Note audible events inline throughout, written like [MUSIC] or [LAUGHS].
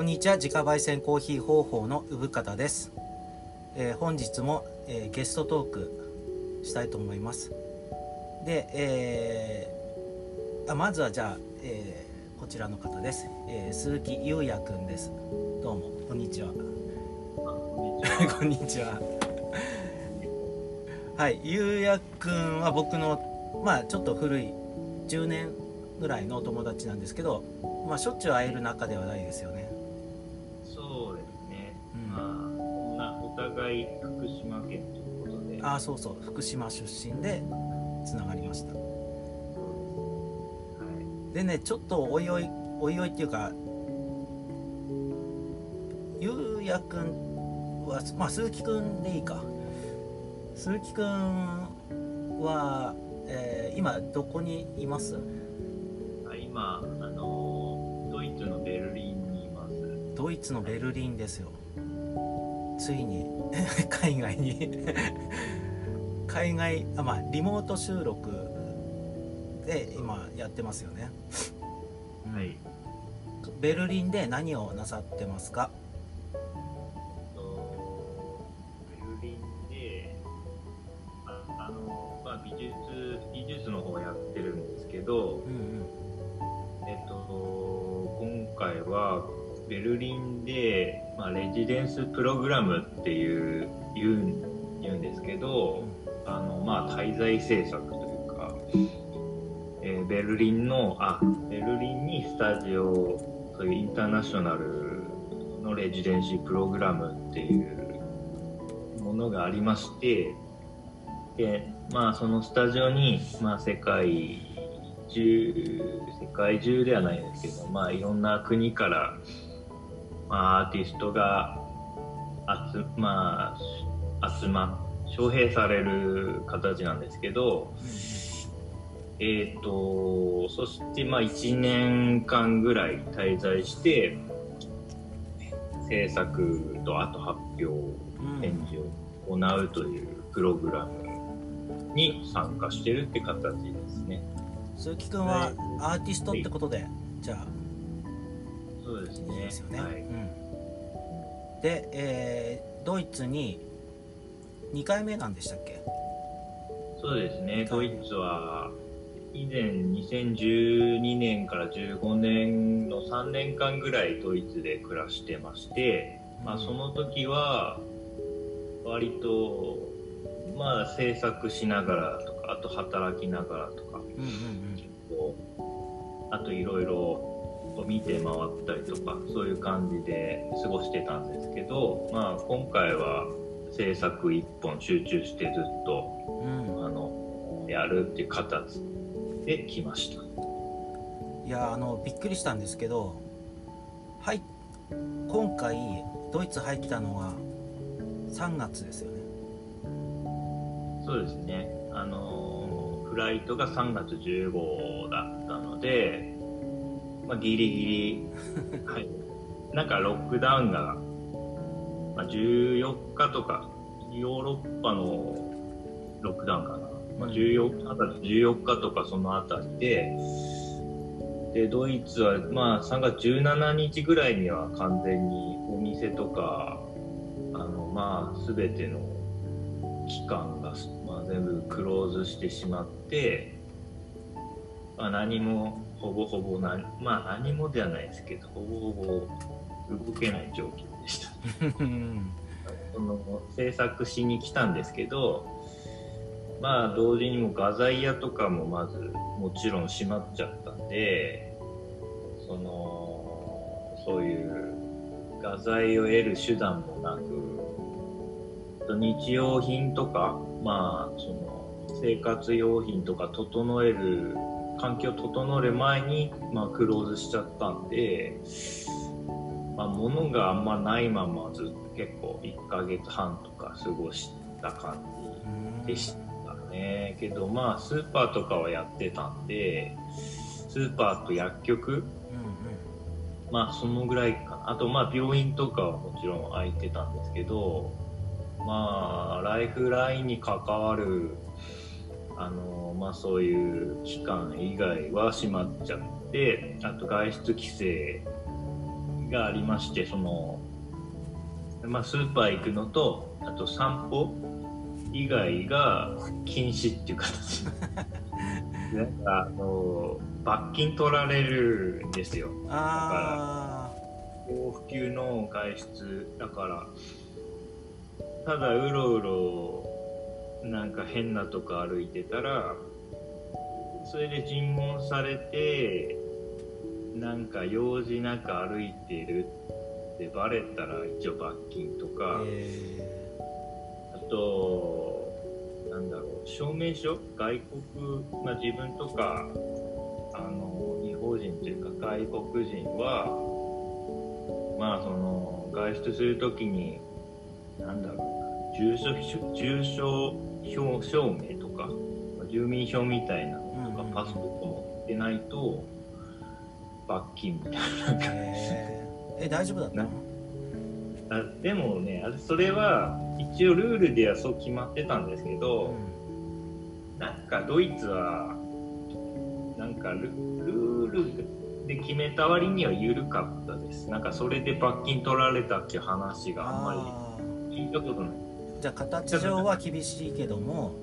こんにちは。自家焙煎コーヒー方法の産方です、えー本日も、えーゲストトークしたいと思います。で、えーあまずはじゃあ、えーこちらの方です、えー鈴木優也くんです。どうも。こんにちは。[LAUGHS] こんにちは。は。い。優也くんは僕のまあちょっと古い10年ぐらいのお友達なんですけどまあしょっちゅう会える仲ではないですよねああそうそう。福島出身でつながりました。はい。でねちょっとおいおいおいおいっていうかゆうやくんはまあ鈴木くんでいいか。鈴木くんは、えー今どこにいます？あ今、あのードイツのベルリンにいます。ドイツのベルリンですよ。ついに [LAUGHS] 海外に海外あまあリモート収録で今やってますよね、うんはい。ベルリンで何をなさってますか？とベルリンで、ああのまあ、美術、美術の方やってるんですけど、うんうん。えっと、今回はベルリンで、まあ、レジデンスプログラム在制作というか、えーベルリンのあベルリンにスタジオそういうインターナショナルのレジデンシープログラムっていうものがありましてで、まあ、そのスタジオに、まあ、世界中世界中ではないですけど、まあ、いろんな国から、まあ、アーティストが集,、まあ、集ま招聘される形なんですけど、えー、とそしてまあ1年間ぐらい滞在して制作とあと発表うん展示を行うというプログラムに参加してるって形ですね。鈴木くんはアーティストってことで、じゃあそうですね。いいですよね、はい。うん、で、えードイツに2回目なんでしたっけ？そうですね。ドイツは以前2012年から15年の3年間ぐらいドイツで暮らしてまして、まあその時は割とまあ制作しながらとか、あと働きながらとか、あといろいろ見て回ったりとかそういう感じで過ごしてたんですけど、まあ、今回は制作一本集中してずっとうん。うんあのやるっていう形で来ました。いやあのびっくりしたんですけどはい今回ドイツ入ったのは3月ですよね。そうですね。あのフライトが3月15だったので、まあ、ギリギリはい。なんかロックダウンが、まあ、14日とかヨーロッパのロックダウンかな、まあ、14, 3月14日とかそのあたりででドイツはまあ3月17日ぐらいには完全にお店とかあのまあ全ての期間が、まあ、全部クローズしてしまって、まあ、何もほぼほぼ何まあ何もではないですけどほぼほぼ動けない状況その制作しに来たん。ですけどまあ同時にも画材屋とかもまずもちろん。閉まっちゃったん。でそのそういう画材を得る手段もなく日用品とかまあその生活用品とか整える環境整える前に、まあ、クローズしちゃったん。で、まあ、物があんまないままずっと結構1ヶ月半とか過ごした感じでしたね。けどまあスーパーとかはやってたんでスーパーと薬局うん。まあそのぐらいかな。あとまあ病院とかはもちろん空いてたんですけどまあライフラインに関わるあのまあそういう期間以外は閉まっちゃってあと外出規制がありましてその、まあ、スーパー行くのとあと散歩以外が禁止っていう形。[LAUGHS] なんかあの罰金取られるんですよ。あ不要不急の外出だからただうろうろなんか変なとこ歩いてたらそれで尋問されてなんか用事なく歩いてるってバレたら一応罰金とあか、えあとなんだろう証明書？外国、まあ、自分とかあの違法人というか外国人はまあその外出するときになんだろうな住所住所証証明とか住民票みたいなのとかうんうんうん。パスポート持ってないと罰金みたいな。ー、えー、え大丈夫だったの？あでもねあれそれは一応ルールではそう決まってたんですけど、なんかドイツはなんかルルールで決めた割には緩かったです。なんかそれで罰金取られたっていう話があんまあり聞いたことない。ーじゃあ形上は厳しいけども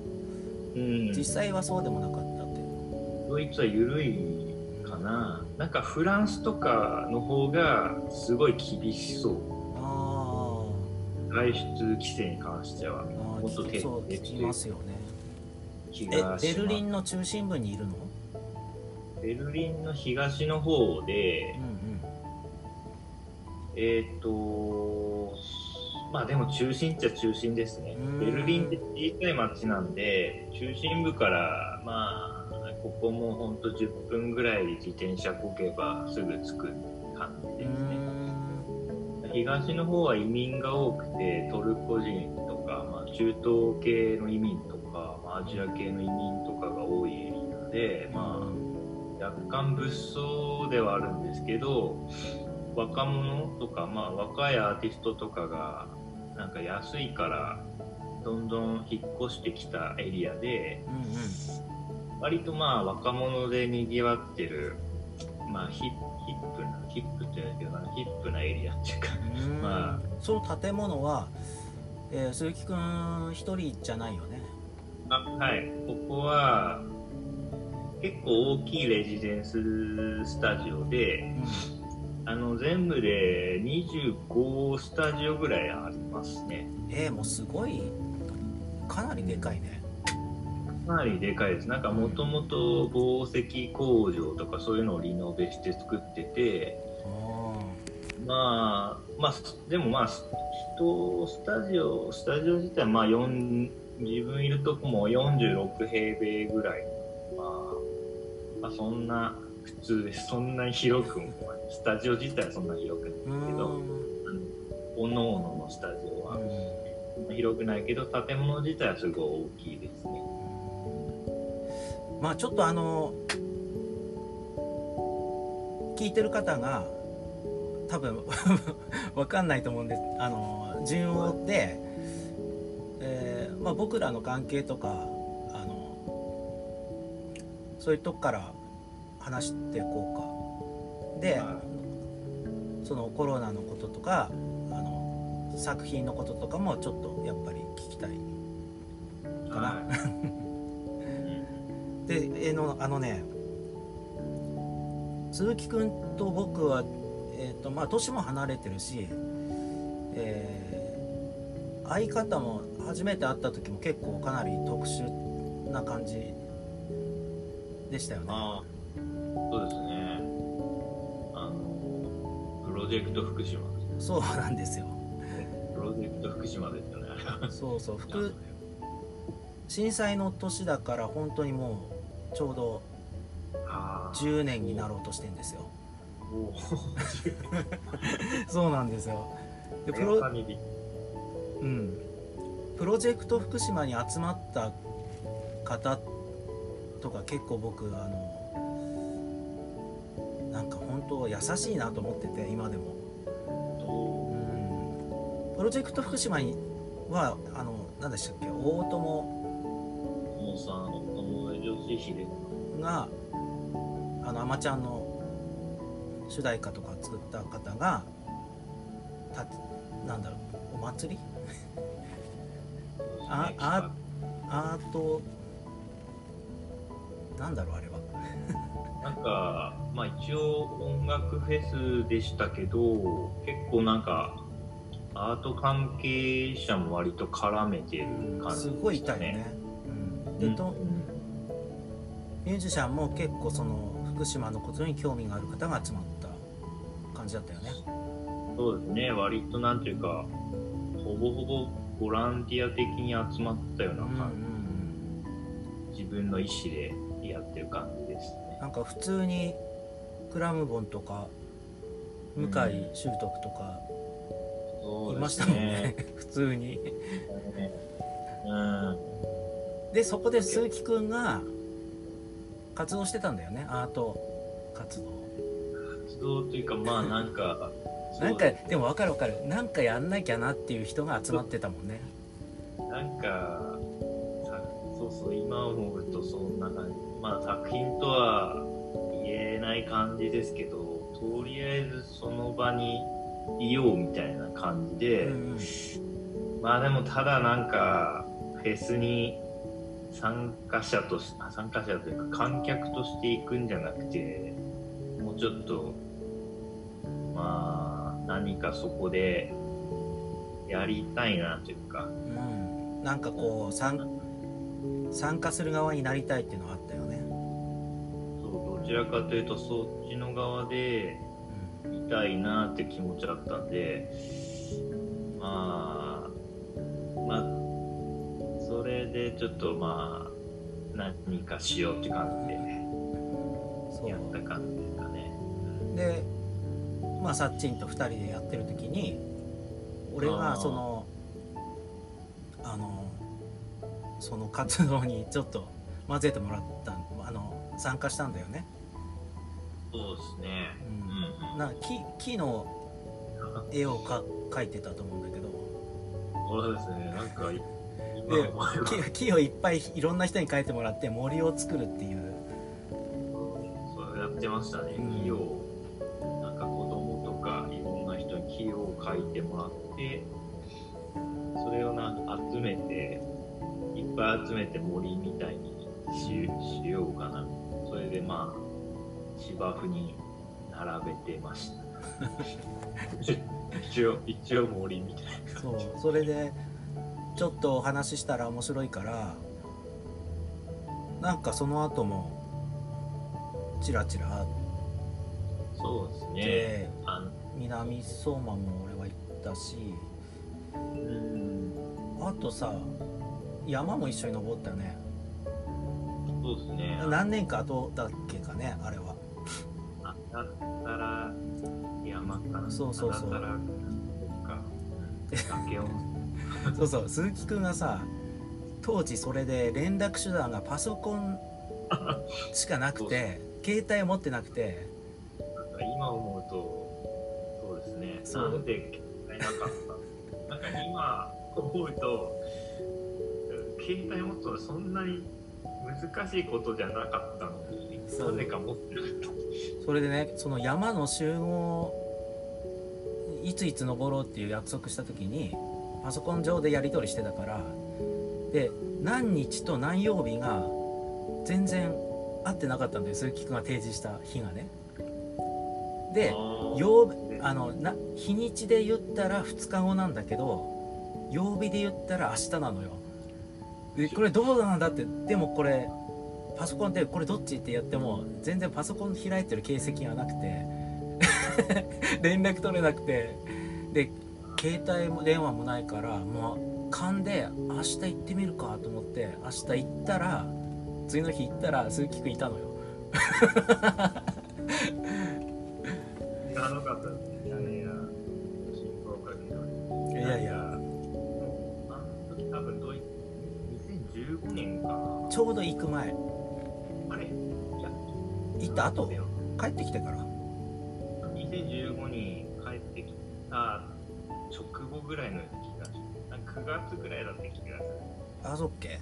うん。実際はそうでもなかったってドイツは緩いかな。なんかフランスとかの方がすごい厳しそう。あ外出規制に関しては。もっと徹底して聞きますよね。気えベルリンの中心部にいるの？ベルリンの東の方でうんうん。えっ、とまあでも中心っちゃ中心ですね。うん。ベルリンって小さい町なんで中心部からまあここもほんと10分ぐらい自転車こけばすぐ着く感じうですね。東の方は移民が多くてトルコ人とか、まあ、中東系の移民とか、まあ、アジア系の移民とかが多いエリアで、まあ、若干物騒ではあるんですけど若者とか、まあ、若いアーティストとかがなんか安いからどんどん引っ越してきたエリアでうんうん割とまあ若者でにぎわってる、まあ、ヒッヒップなヒップって言うんですけどなヒップなエリアっていうかまその建物は、えー、鈴木くん一人じゃないよね。あはい。ここは結構大きいレジデンススタジオであの全部で25スタジオぐらいありますね。えー、もうすごいかなりでかいねかなりでかいです。なんかもともと紡績工場とかそういうのをリノベして作っててあまあまあでもまあ人スタジオスタジオ自体まあ4自分いるとこも46平米ぐらい。まあ、まあ、そんな普通ですそんなに広くもスタジオ自体はそんな広くないけどおのおののスタジオはうん。広くないけど建物自体はすごい大きいですねまあちょっとあの聞いてる方が多分 [LAUGHS] わかんないと思うんです。あの順を追って、えーまあ、僕らの関係とかあのそういうとこから話していこうか。ではそのコロナのこととかあの作品のこととかもちょっとやっぱり聞きたいかなはいうんでえーのあのね鈴木くんと僕は、えーとまあ、年も離れてるし、えー相方も初めて会った時も結構かなり特殊な感じでしたよね。そうですね。あのプロジェクト福島。そうなんですよ。ねプロジェクト福島ですよね。そうそう福震災の年だから本当にもうちょうどあー。10年になろうとしてんですよ。[LAUGHS] [LAUGHS] そうなんですよ。でプロうん、プロジェクト福島に集まった方とか結構僕あのなんか本当優しいなと思ってて今でも、うん、プロジェクト福島にはあの何でしたっけ？大友秀があの「あまちゃん」の主題歌とか作った方がたなんだろうお祭り？[LAUGHS] ああアート？なんだろうあれは。[LAUGHS] なんかまあ一応音楽フェスでしたけど結構なんかアート関係者も割と絡めてる感じすごいいたよね、うん、でと、ミュージシャンも結構その福島のことに興味がある方が集まった感じだったよね。そうですね。割となんていうかほぼほぼボランティア的に集まったような感じ、自分の意思でやってる感じですね。なんか普通にクラムボンとか向井修徳とかいましたもんね、ね、[LAUGHS] 普通に。うん。でそこで鈴木くんが活動してたんだよね。アート。活動。活動というかまあなんか [LAUGHS] なんかでも分かる分かる。なんかやんなきゃなっていう人が集まってたもんね。なんかそうそう今思うとそんな感じ。まあ作品とは言えない感じですけどとりあえずその場にいようみたいな感じで、うんうん、まあでもただなんかフェスに参加者とし参加者というか観客として行くんじゃなくてもうちょっとまあ何かそこでやりたいなというか、うん、なんかこう参参加する側になりたいっていうのはあったよね。そうどちらかというとそっちの側でいたいなって気持ちあったんでまあでちょっとまあ何かしようって感じでやった感じですかね。でまあさっちんと2人でやってる時に俺がそのあのその活動にちょっと混ぜてもらったあの参加したんだよね。そうですね、うん、な木木の絵をか描いてたと思うんだけど。[LAUGHS] そうですね。なんかで木木をいっぱいいろんな人に描いてもらって森を作るっていう。そうやってましたね、うん、木をなんか子供とかいろんな人に木を描いてもらってそれをなんか集めていっぱい集めて森みたいにししようかな。それでまあ芝生に並べてました。一応一応森みたいなそうそれでちょっとお話ししたら面白いからなんかその後もチラチラ。そうですね。南相馬も俺は行ったしうん。あとさ山も一緒に登ったよね。そうですね。何年か後だっけかねあれは。だったら山かな。そうそうそう。だったらか崖を [LAUGHS] そうそう鈴木くんがさ当時それで連絡手段がパソコンしかなくて [LAUGHS] 携帯持ってなくて。今思うとそうですね。そう。なんで携帯なかった。なんか今思うと携帯持つのそんなに難しいことじゃなかったのになぜか持ってなかった。それでねその山の集合いついつ登ろうっていう約束した時にパソコン上でやり取りしてたからで何日と何曜日が全然合ってなかったんだよ。鈴木君が提示した日がね。で曜あのな日にちで言ったら2日後なんだけど曜日で言ったら明日なのよ。でこれどうなんだってでもこれパソコンでこれどっちってやっても全然パソコン開いてる形跡がなくて [LAUGHS] 連絡取れなくてで携帯も電話もないからもう勘で明日行ってみるかと思って明日行ったら次の日行ったら鈴木くんいたのよ。いやいや。かけどいや。いや多分どい2015年か。ちょうど行く前。あれ？いや。行った後？帰ってきてからぐらいの気がする。9月ぐらいだった気がする。あそっけ？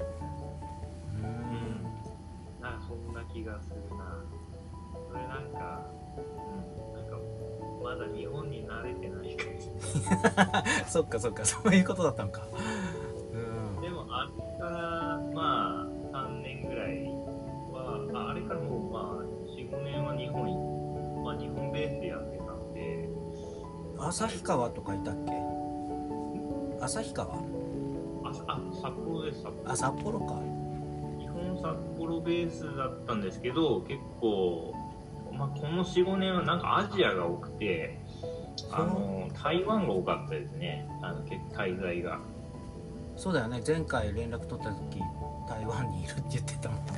うん。なそんな気がするな。れなんか、うん、なんか、まだ日本に慣れてない感じ。[LAUGHS] そっかそっかそういうことだったのか。うん。でも、あれから、まあ、3年ぐらいは、ああれからもう、まあ、4、5年は日本に、まあ、日本ベースでやってたんで、旭川とかいたっけ？旭川？あ、あ札幌です、札幌。あ札幌か。基本札幌ベースだったんですけど結構、まあ、この45年はなんかアジアが多くてあの台湾が多かったですね。あの結構滞在が。そうだよね。前回連絡取った時台湾にいるって言ってたもんね。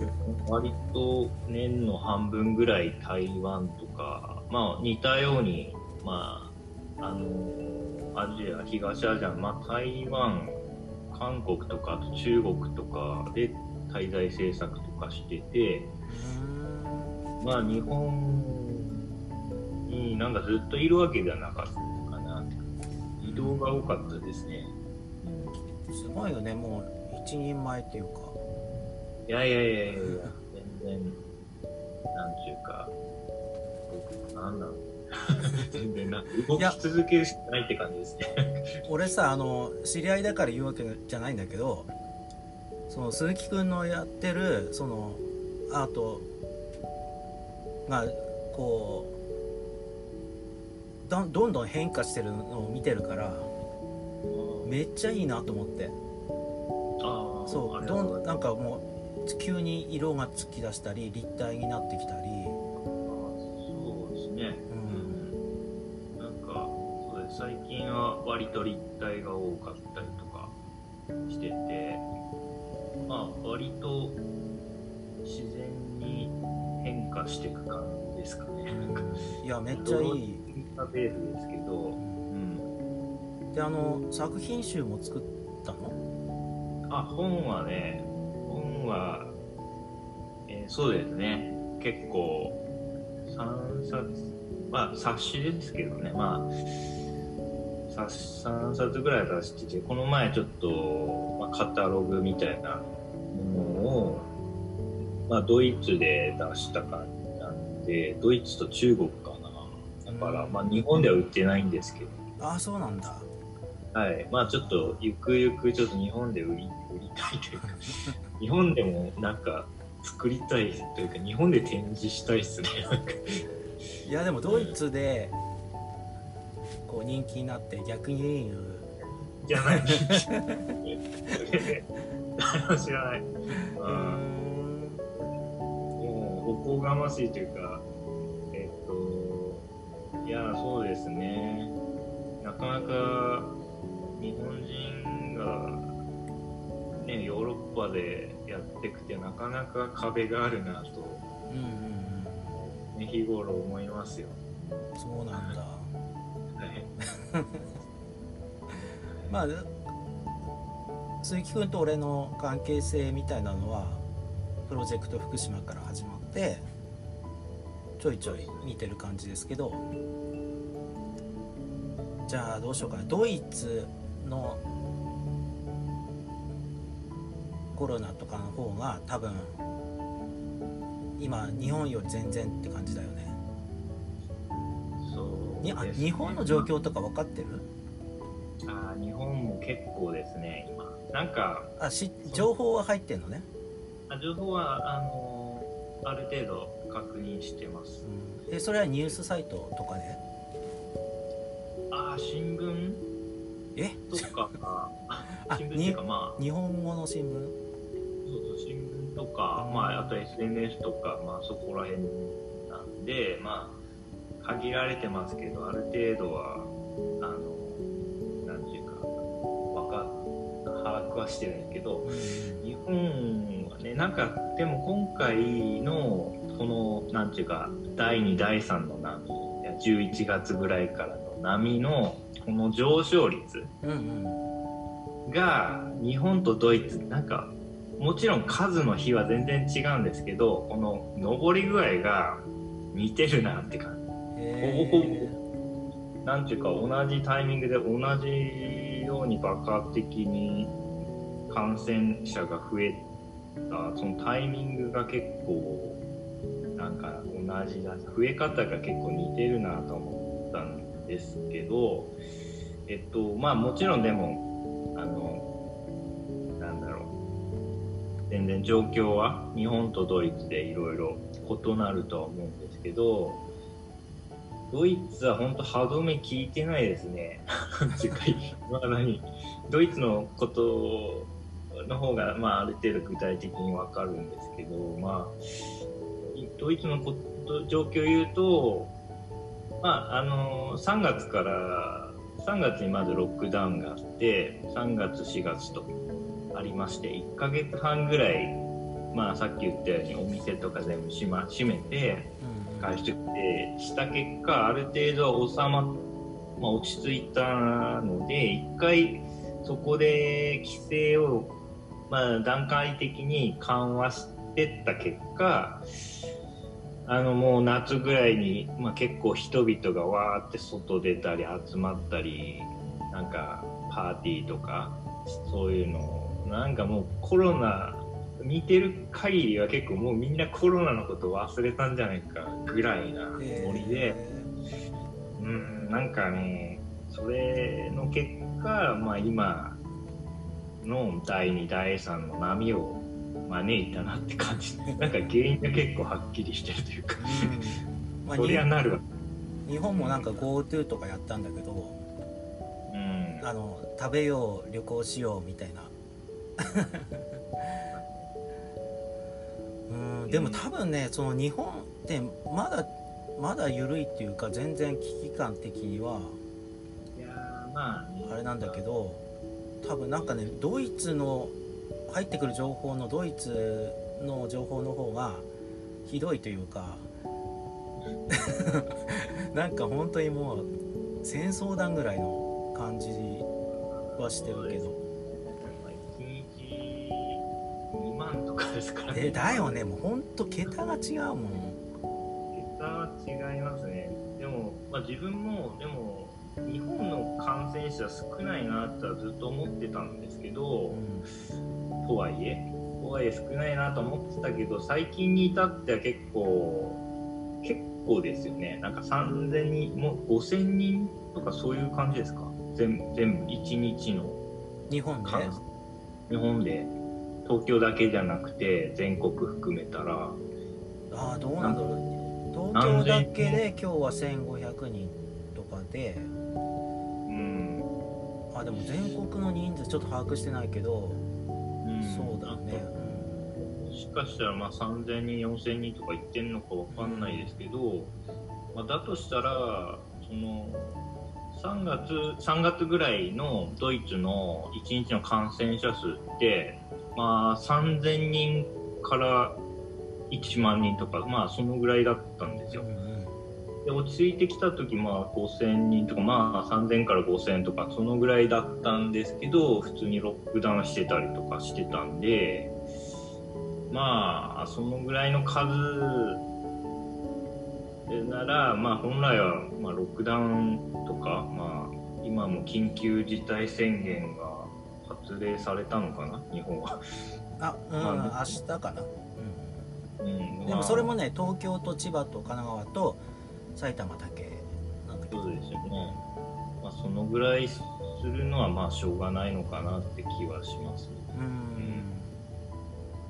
[LAUGHS] 割と年の半分ぐらい台湾とか、まあ、似たように、まあ、あのアジア東アジア、まあ、台湾韓国とかあと中国とかで滞在政策とかしててまあ日本になんかずっといるわけではなかったかな。移動が多かったですね。すごいよねもう一人前っていうか。いやいやいやいやいや全然なんちゅうかなんだろう全然な動き続けるしかないって感じですね。俺さあの知り合いだから言うわけじゃないんだけどその鈴木くんのやってるそのアートがこうどんどんどん変化してるのを見てるからめっちゃいいなと思って。ああそうどんなんかもう急に色がつき出したり立体になってきたり割と立体が多かったりとかしててまあ割と自然に変化していく感じですかね。いやめっちゃいい、インターベースですけど、うん、であの作品集も作ったの？あ本はね本は、えーそうですね。結構3冊まあ冊子ですけどね。まあ3冊ぐらい出しててこの前ちょっと、まあ、カタログみたいなものを、まあ、ドイツで出した感じなんでドイツと中国かな。だから、まあ、日本では売ってないんですけど。ああそうなんだ。はい、まあちょっとゆくゆくちょっと日本で売り売りたいというか [LAUGHS] 日本でもなんか作りたいというか日本で展示したいっすね。いやでもドイツでこう人気になって逆に輸入じゃない知らない、もうおこがましいというかえっといやそうですね。なかなか日本人がねヨーロッパでやってくてなかなか壁があるなとんうんうん。ね日頃思いますよ。うんそうなんだ。はい [LAUGHS] まあ鈴木くんと俺の関係性みたいなのはプロジェクト福島から始まってちょいちょい見てる感じですけどじゃあどうしようかドイツのコロナとかの方が多分今日本より全然って感じだよね。に日本の状況とか分かってる？あー日本も結構ですね今。なんかあし情報は入ってんのね、あ情報はあのある程度確認してます。うん、でそれはニュースサイトとかで？ああ新聞？え？とか [LAUGHS] あ新聞っていうかまあ。日本語の新聞？そうそう新聞とか、まあ、あと SNS とか、まあ、そこら辺なんでまあ限られてますけどある程度はあのなんていうか把握はしてるんですけど日本はねなんかでも今回のこのなんていうか第2第3の波いや11月ぐらいからの波のこの上昇率が日本とドイツなんかもちろん数の日は全然違うんですけどこの上り具合が似てるなって感ほぼーじなんていうか同じタイミングで同じように爆発的に感染者が増えた。そのタイミングが結構なんか同じだ増え方が結構似てるなと思ったんですけどえっとまあもちろんでもあのなんだろう。全然状況は日本とドイツでいろいろ異なるとは思うんですけどドイツは本当歯止め聞いてないですね。[LAUGHS] 世界まだにドイツのことの方が、まあ、ある程度具体的にわかるんですけど、まあ、ドイツのこと状況を言うと、まあ、あの3月から3月にまずロックダウンがあって3月4月とありまして1ヶ月半ぐらい、まあ、さっき言ったようにお店とか全部閉,、ま、閉めて外出ってした結果ある程度収まっ、まあ、落ち着いたので一回そこで規制を、まあ、段階的に緩和してった結果あのもう夏ぐらいに、まあ、結構人々がわーって外出たり集まったりなんかパーティーとかそういうのをなんかもうコロナ見てる限りは結構もうみんなコロナのこと忘れたんじゃないかぐらいなノリで、うんなんかねそれの結果、まあ、今の第2第3の波を招いたなって感じ。なんか原因が結構はっきりしてるというか、うん。まあ、そりゃなるわ。日本もなんか GoTo とかやったんだけど、うん、あの食べよう旅行しようみたいなうん。でも多分ねその日本ってまだまだ緩いっていうか全然危機感的にはいやまあ、ね、あれなんだけど多分なんかねドイツの入ってくる情報のドイツの情報の方がひどいというか [LAUGHS] なんか本当にもう戦争団ぐらいの感じはしてるけど。ですからね。だよね、もう本当桁が違うもん。桁は違いますね。でも、まあ、自分も、でも、日本の感染者少ないなってはずっと思ってたんですけど、うん、とはいえ、とはいえ少ないなと思ってたけど、最近に至っては結構、結構ですよね。なんか3000人、もう5000人とかそういう感じですか？全全部、1日の。日本で？日本で。東京だけじゃなくて全国含めたら。ああどうなんだろう。東京だけで今日は1500人とかで。うん。あでも全国の人数ちょっと把握してないけど、うん、そうだね、もしかしたらまあ3000人4000人とか言ってんのか分かんないですけど、まあ、だとしたらその3月 ,3 月ぐらいのドイツの1日の感染者数ってまあ、3000人から1万人とか、まあ、そのぐらいだったんですよ。で落ち着いてきた時、まあ、5000人とか、まあ、3000から5000とか、そのぐらいだったんですけど、普通にロックダウンしてたりとかしてたんで、まあ、そのぐらいの数なら、まあ、本来は、まあ、ロックダウンとか、まあ、今も緊急事態宣言が発令されたのかな？日本は。あうん、まあ、明日かな、うん、うん、でもそれもね東京と千葉と神奈川と埼玉だけなんだけど。そうですよね、まあ、そのぐらいするのはまあしょうがないのかなって気はします、うん、うん、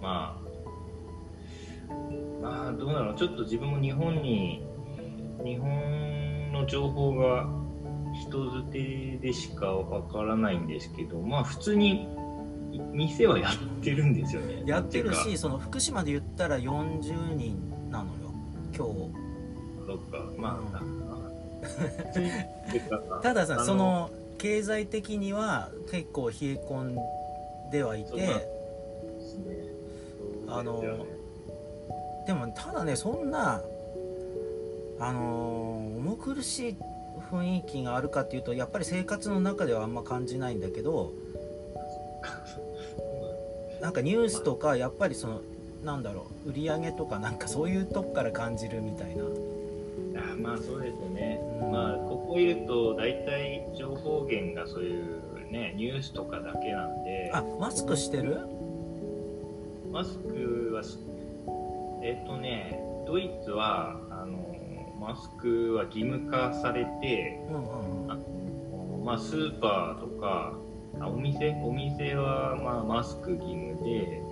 まあ。まあどうなのちょっと自分も日本に日本の情報が人づてでしかわからないんですけどまあ普通に店はやってるんですよね。やってるしその福島で言ったら40人なのよ。今日。そっか。まあ、うん、たださその経済的には結構冷え込んではいて、ね、あのでもただねそんなあの重苦しい雰囲気があるかっていうとやっぱり生活の中ではあんま感じないんだけど [LAUGHS] なんかニュースとかやっぱりそのなんだろう売り上げとかなんかそういうとこから感じるみたいな。あまあそうですよね、うん、まあここいると大体情報源がそういうねニュースとかだけなんで。あマスクしてる？マスクはえっとねドイツはマスクは義務化されて、うんうんうん。あのまあ、スーパーとかあお店？お店は、まあ、マスク義務で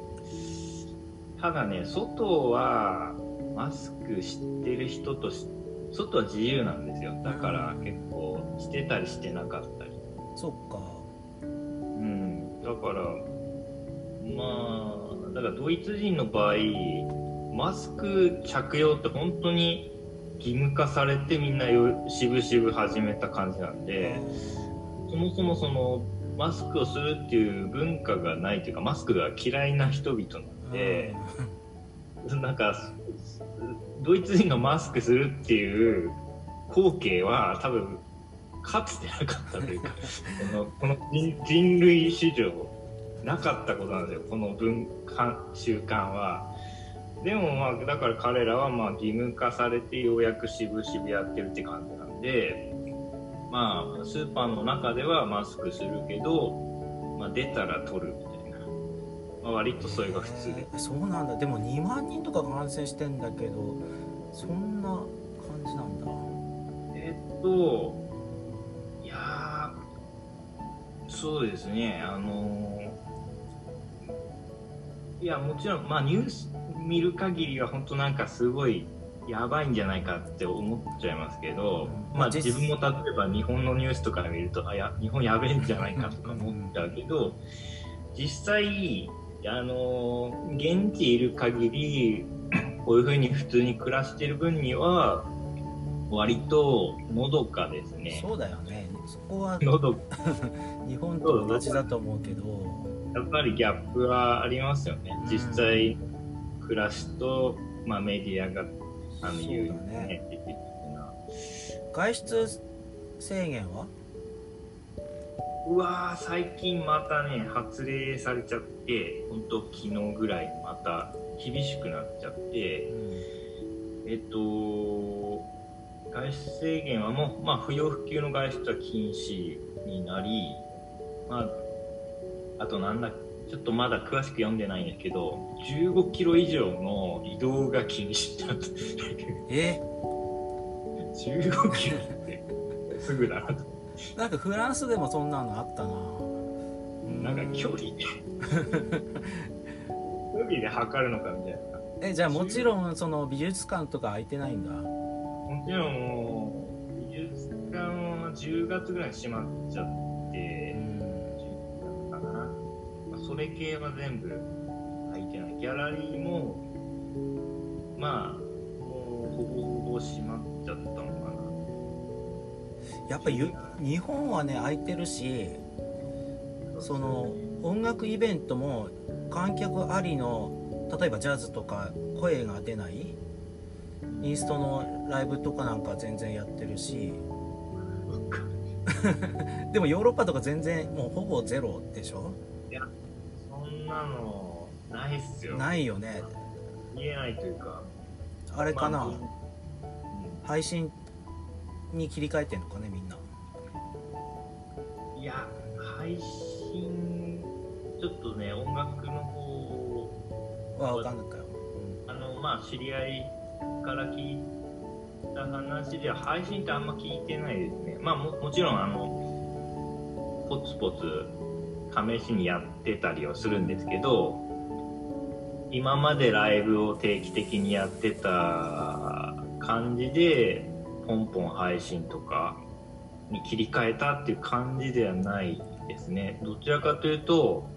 ただね外はマスクしてる人とし外は自由なんですよ。だからうん。結構してたりしてなかったり。そっか。うん。だからまあだからドイツ人の場合マスク着用って本当に義務化されてみんなよしぶしぶ始めた感じなんで、そもそもそのマスクをするっていう文化がないというかマスクが嫌いな人々なんで、なんかドイツ人のマスクするっていう光景は多分かつてなかったというか [LAUGHS] このこの人人類史上なかったことなんですよ。この文化習慣は。でもまあだから彼らはまあ義務化されてようやく渋々やってるって感じなんでまあスーパーの中ではマスクするけど、まあ、出たら取るみたいな、まあ、割とそれが普通。でへーそうなんだ。でも2万人とか感染してんだけどそんな感じなんだ。えっといやーそうですね。あのーいやもちろんまあニュース見る限りは本当なんかすごいやばいんじゃないかって思っちゃいますけど、うん。まあ実自分も例えば日本のニュースとか見るとあや日本やべえんじゃないかとか思っちゃうけど実際あのー現地いる限りこういうふうに普通に暮らしてる分には割とのどかですね。そうだよね。そこはのど [LAUGHS] 日本と同じだと思うけど。やっぱりギャップはありますよね。うん。実際暮らしと、まあ、メディアがあのそうだね。言う外出制限は？うわー最近またね発令されちゃって本当昨日ぐらいにまた厳しくなっちゃって。えっと外出制限はもう、まあ、不要不急の外出は禁止になり、まあ、あとなんだちょっとまだ詳しく読んでないんですけど15キロ以上の移動が禁止になってえ？[LAUGHS] 15キロってすぐだなと。なんかフランスでもそんなのあったな。なんか距離？で [LAUGHS] 距離で測るのかみたいな。えじゃあもちろんその美術館とか空いてないんだ。もちろんもう美術館は10月ぐらいに閉まっちゃってそれ系は全部空いてない。ギャラリーもまあもうほぼほぼ閉まっちゃったのかやっぱゆ日本はね空いてるしなその音楽イベントも観客ありの例えばジャズとか声が出ないインストのライブとかなんか全然やってるし。[LAUGHS] でもヨーロッパとか全然もうほぼゼロでしょ？なのないっすよ。ないよね。言えないというか。あれかな、まあうん。配信に切り替えてんのかねみんな。いや配信ちょっとね音楽の方は分かんないかよ、あのまあ知り合いから聞いた話では配信ってあんま聞いてないですね。まあももちろんあのポツポツ試しにやってたりはするんですけど今までライブを定期的にやってた感じでポンポン配信とかに切り替えたっていう感じではないですね。どちらかというと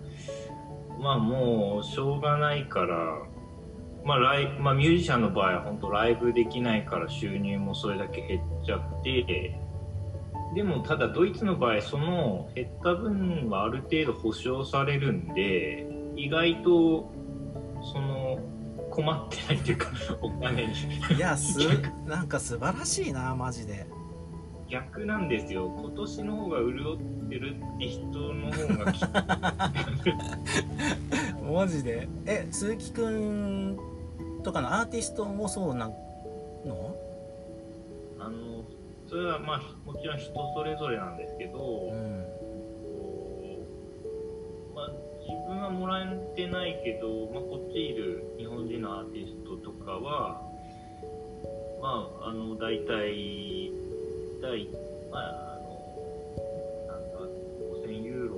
まあもうしょうがないからまあライまあ、ミュージシャンの場合は本当ライブできないから収入もそれだけ減っちゃってでもただドイツの場合その減った分はある程度保証されるんで意外とその困ってないというか [LAUGHS] お金に。いやすなんか素晴らしいなマジで。逆なんですよ。今年の方が潤ってるって人の方がき [LAUGHS] マジで。え鈴木くんとかのアーティストもそうなの？あのそれはまあもちろん人それぞれなんですけど、うん。まあ、自分はもらえてないけど、まあ、こっちいる日本人のアーティストとかは、まあ、あの大体、大まあ、あのなんだ5000ユーロ、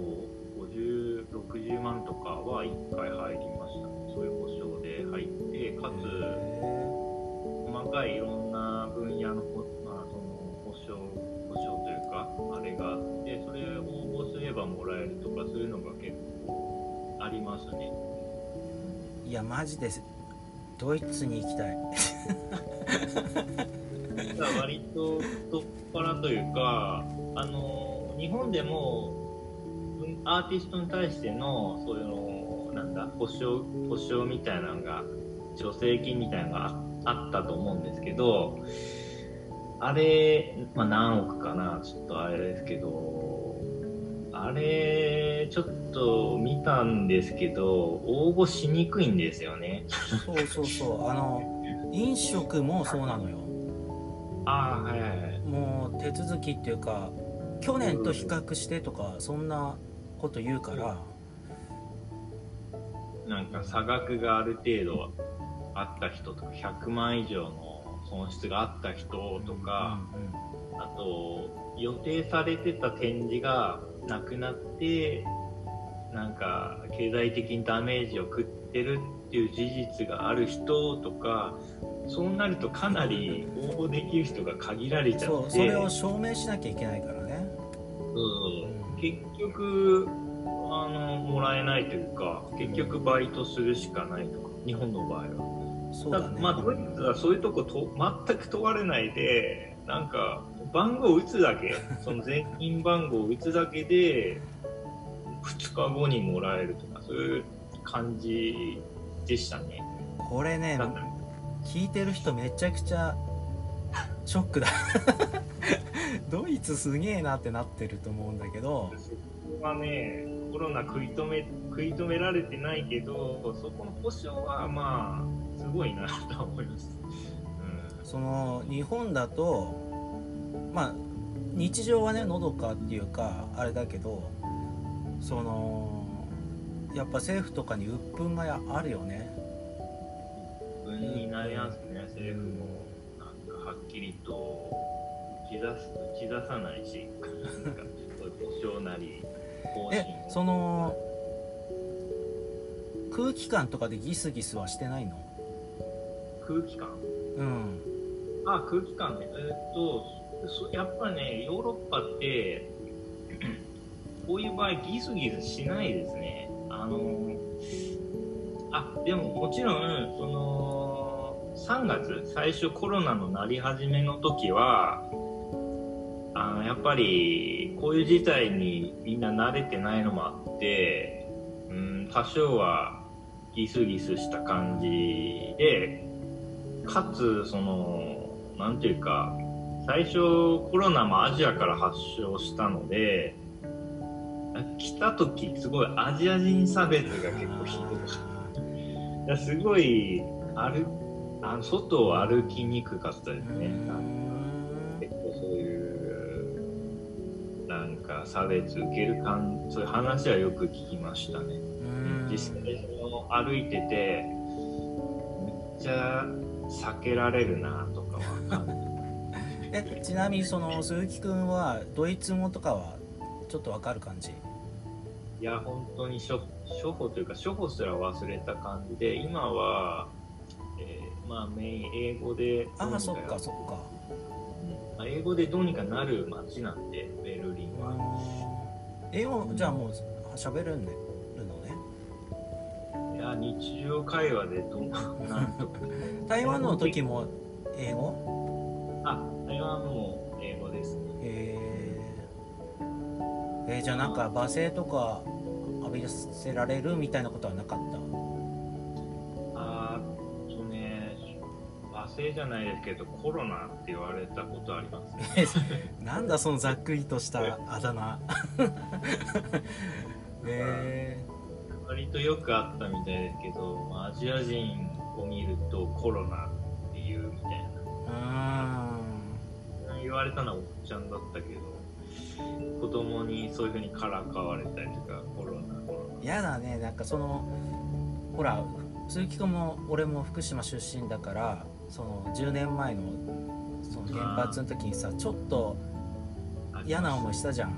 50、60万とかは1回入りました。ね、そういう保証で入って、かつ、細かいいろんな分野のほ、かあれがあってそれを応募すればもらえるとかそういうのが結構ありますね。いやマジですドイツに行きたい。割と太っ腹というかあの日本でもうんアーティストに対してのそういうのなんだ保証保証みたいなのが助成金みたいなのがああったと思うんですけどあれ、まあ、何億かなちょっとあれですけどあれちょっと見たんですけど応募しにくいんですよね。そうそうそうあの飲食もそうなのよ。ああはいはいはい。もう手続きっていうか去年と比較してとかそんなこと言うからなんか差額がある程度あった人とか100万以上の損失があった人とか、あと予定されてた展示がなくなってなんか経済的にダメージを食ってるっていう事実がある人とかそうなるとかなり応募できる人が限られちゃって。そうそれを証明しなきゃいけないからね。うん。結局あのもらえないというか結局バイトするしかないとか日本の場合は。そうだね。まあ、ドイツはそういうとこと全く問われないで、なんか番号を打つだけ、[LAUGHS] その全金番号を打つだけで、2日後にもらえるとか、そういう感じでしたね。これね聞いてる人めちゃくちゃショックだ。[LAUGHS] ドイツすげえなってなってると思うんだけど。そこはね、コロナ食い止め食い止められてないけど、そこの保証はまあ、すごいなと思います。うん。その日本だとまあ日常はねのどかっていうかあれだけどそのやっぱ政府とかに鬱憤があるよね。分になりますね、政府もなんかはっきりと打ち出す打ち出さないし、なんか保証なり方針えその空気感とかでギスギスはしてないの？空気感うんあ空気感ね、えーっとそやっぱね、ヨーロッパって、こういう場合、ギスギスしないですね。あのあでももちろん、その3月、最初コロナのなり始めの時は、あのやっぱりこういう事態にみんな慣れてないのもあって、うん、多少はギスギスした感じで、かつ、その、なんていうか、最初コロナもアジアから発症したので、来た時すごいアジア人差別が結構ひどかった。すごい歩あの外を歩きにくかったですね。結構そういうなんか差別受ける感そういう話はよく聞きましたね。実際歩いててめっちゃ避けられるなとかは。[LAUGHS] えちなみにその鈴木くんはドイツ語とかはちょっとわかる感じ？いや本当に初初歩というか初歩すら忘れた感じで今は、えーまあメイン英語でああそっやかそっか。うん。まあ英語でどうにかなる街なんでベルリンは。英語じゃあもう喋るんでや日常会話でどう [LAUGHS] 台湾の時も英語？あ台湾も英語ですね。えー、えーじゃあなんか罵声とか浴びせられるみたいなことはなかった？あーとね罵声じゃないですけどコロナって言われたことありますね。[LAUGHS] なんだそのざっくりとしたあだ名。[LAUGHS] え割とよくあったみたいですけど、まあアジア人を見るとコロナっていうみたいな。言われたのはおっちゃんだったけど子供にそういうふうにからかわれたりとかコロナ。コロナやだね。なんかそのほら鈴木君も俺も福島出身だからその10年前のその原発の時にさちょっと嫌な思いしたじゃん。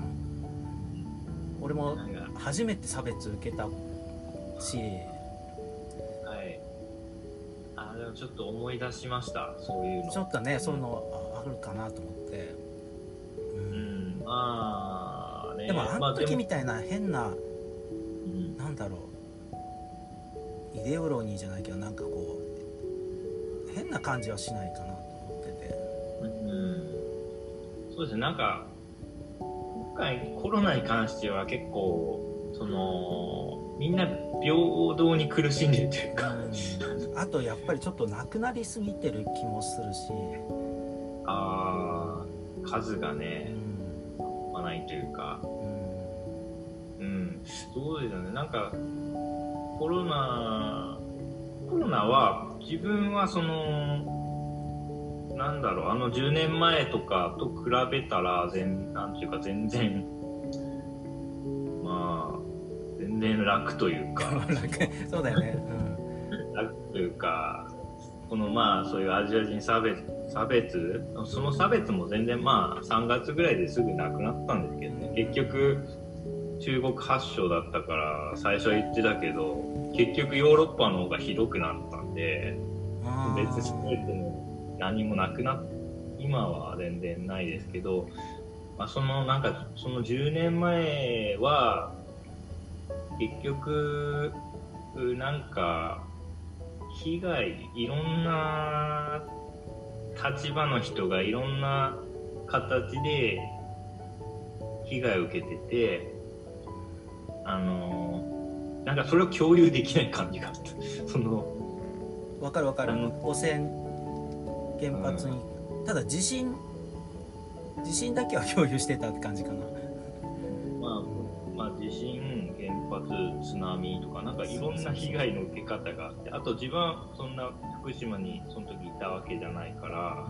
俺も初めて差別受けたし。はい。あでもちょっと思い出しましたそういうの。ちょっとねそういうのああるかなと思って、ううんんまあね。でもあの時みたいな変なうん。なんだろう。イデオロギーじゃないけどなんかこう変な感じはしないかなと思ってて。うん。そうですねなんか今回コロナに関しては結構そのみんな平等に苦しんでるというか、うん。あとやっぱりちょっとなくなりすぎてる気もするし、あー数がうねん合わないというか。うん。うん。そうですよね。なんかコロナコロナは自分はそのなんだろうあの10年前とかと比べたら全なんていうか全然まあ全然楽というか。楽 [LAUGHS] そうだよね、楽というかこのまあそういうアジア人差別差別？その差別も全然まあ3月ぐらいですぐなくなったんですけどね。結局中国発祥だったから最初は言ってたけど結局ヨーロッパの方がひどくなったんでうん、別にスポーツも何もなくなっ今は全然ないですけど、まあ、そのなんかその10年前は結局なんか被害いろんな立場の人がいろんな形で被害を受けててあのなんかそれを共有できない感じがあった。[LAUGHS] そのわかるわかる。あの汚染原発に、ただ地震地震だけは共有してたって感じかな。まあ、まあ、地震、発、津波とか、なんかいろんな被害の受け方があって、あと自分はそんな福島にその時いたわけじゃないから、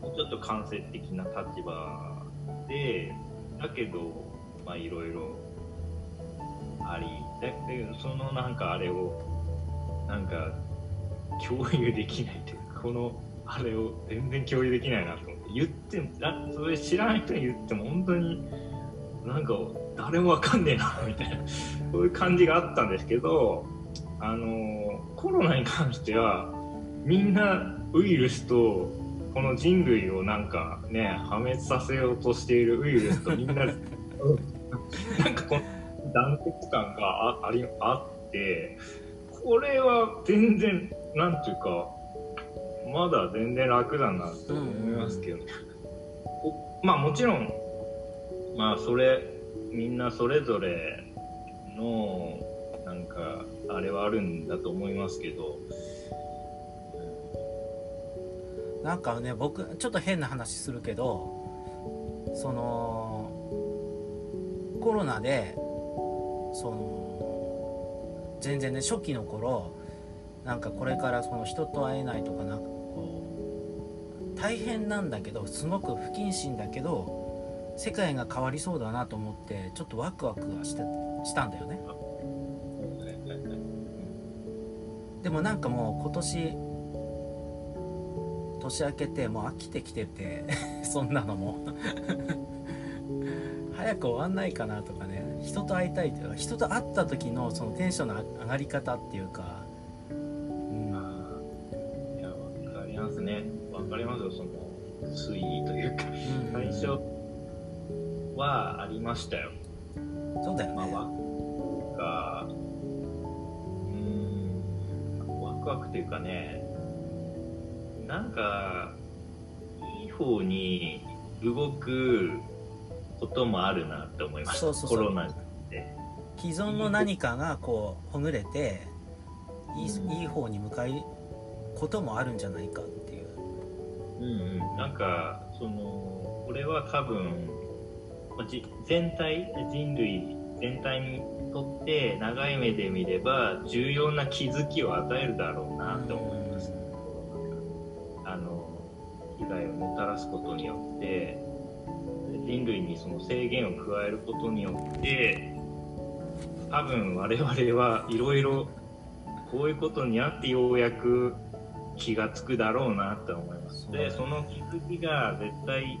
もうちょっと間接的な立場で、だけど、まあいろいろあり、だけどそのなんかあれを、なんか共有できないというか、このあれを全然共有できないなと思って、言っても、それ知らない人に言っても本当に、なんか誰もわかんねえな [LAUGHS] みたいな。そういう感じがあったんですけどあのコロナに関してはみんなウイルスとこの人類をなんかね破滅させようとしているウイルスとみんな [LAUGHS] [LAUGHS] なんかこの団結感があありあってこれは全然なんていうかまだ全然楽だなと思いますけど、おまあもちろんまあそれみんなそれぞれのなんかあれはあるんだと思いますけど、なんかね僕ちょっと変な話するけどそのコロナでその全然ね初期の頃なんかこれからその人と会えないとかなんかこう大変なんだけどすごく不謹慎だけど世界が変わりそうだなと思ってちょっとワクワクはしてしたんだよね。でもなんかもう今年年明けてもう飽きてきてて [LAUGHS] そんなのも。[LAUGHS] 早く終わんないかなとかね。人と会いたいというか人と会った時のそのテンションの上がり方っていうか、ましたよそうだよね、まあ、ワクが、うーん、ワクワクというかね、なんか、いい方に動くこともあるなって思いました。そうそうそうコロナって。既存の何かがこうほぐれていうんいいい方に向かいこともあるんじゃないかっていううんうん。なんか、その、これは多分、全体、人類全体にとって長い目で見れば重要な気づきを与えるだろうなって思います。あの被害をもたらすことによって人類にその制限を加えることによって多分我々はいろいろこういうことにあってようやく気が付くだろうなと思いますでその気づきが絶対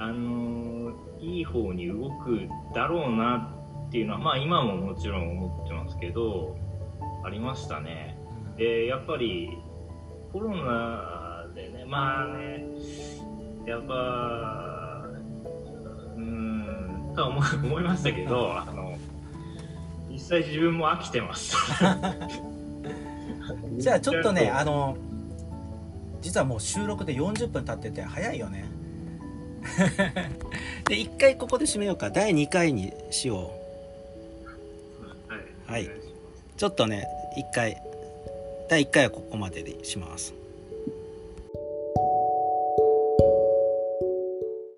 あのいい方に動くだろうなっていうのはまあ今ももちろん思ってますけどありましたね。でやっぱりコロナでねまあねやっぱうんとは思 [LAUGHS] 思いましたけど [LAUGHS] あの実際自分も飽きてます。[LAUGHS] じゃあちょっとねあの実はもう収録で40分経ってて早いよね [LAUGHS] で1回ここで締めようか。第2回にしよはい、はい。ちょっとね1回第1回はここまでにします